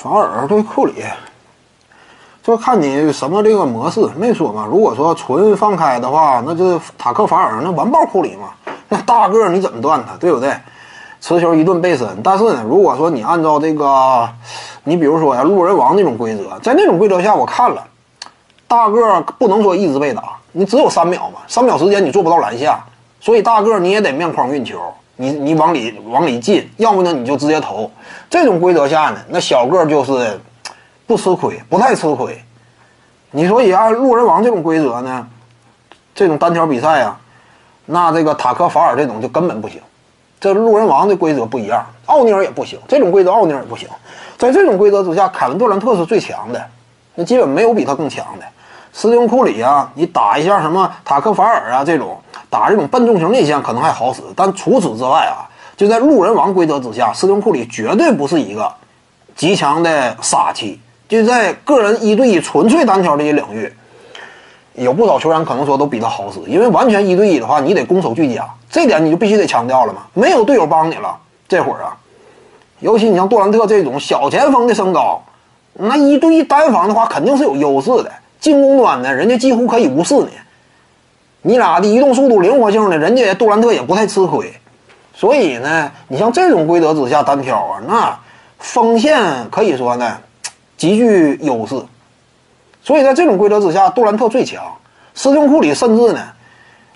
法尔对库里，就看你什么这个模式没说嘛？如果说纯放开的话，那就是塔克法尔那完爆库里嘛？那大个你怎么断他，对不对？持球一顿背身。但是呢，如果说你按照这个，你比如说呀，路人王那种规则，在那种规则下，我看了，大个不能说一直被打，你只有三秒嘛，三秒时间你做不到篮下，所以大个你也得面框运球。你你往里往里进，要不呢你就直接投。这种规则下呢，那小个就是不吃亏，不太吃亏。你所以按路人王这种规则呢，这种单挑比赛啊，那这个塔克法尔这种就根本不行。这路人王的规则不一样，奥尼尔也不行。这种规则奥尼尔也不行。在这种规则之下，凯文杜兰特是最强的，那基本没有比他更强的。斯蒂芬库里啊，你打一下什么塔克法尔啊这种。打这种笨重型内线可能还好使，但除此之外啊，就在路人王规则之下，斯通库里绝对不是一个极强的杀器。就在个人一对一纯粹单挑这些领域，有不少球员可能说都比他好使，因为完全一对一的话，你得攻守俱佳，这点你就必须得强调了嘛。没有队友帮你了，这会儿啊，尤其你像杜兰特这种小前锋的身高，那一对一单防的话肯定是有优势的，进攻端呢，人家几乎可以无视你。你俩的移动速度、灵活性呢？人家杜兰特也不太吃亏，所以呢，你像这种规则之下单挑啊，那锋线可以说呢极具优势。所以在这种规则之下，杜兰特最强，斯通库里甚至呢，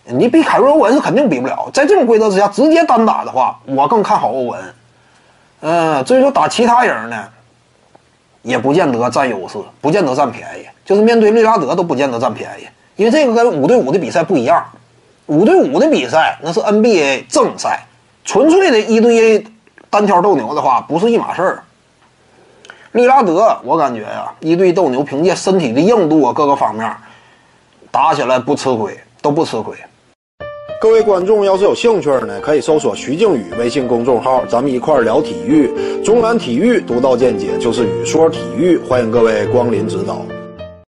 你比凯文欧文是肯定比不了。在这种规则之下，直接单打的话，我更看好欧文。嗯，至于说打其他人呢，也不见得占优势，不见得占便宜，就是面对利拉德都不见得占便宜。因为这个跟五对五的比赛不一样，五对五的比赛那是 NBA 正赛，纯粹的一对一单挑斗牛的话不是一码事儿。利拉德，我感觉呀，一对斗牛，凭借身体的硬度啊，各个方面打起来不吃亏，都不吃亏。各位观众要是有兴趣呢，可以搜索徐静宇微信公众号，咱们一块儿聊体育，中南体育独到见解就是语说体育，欢迎各位光临指导。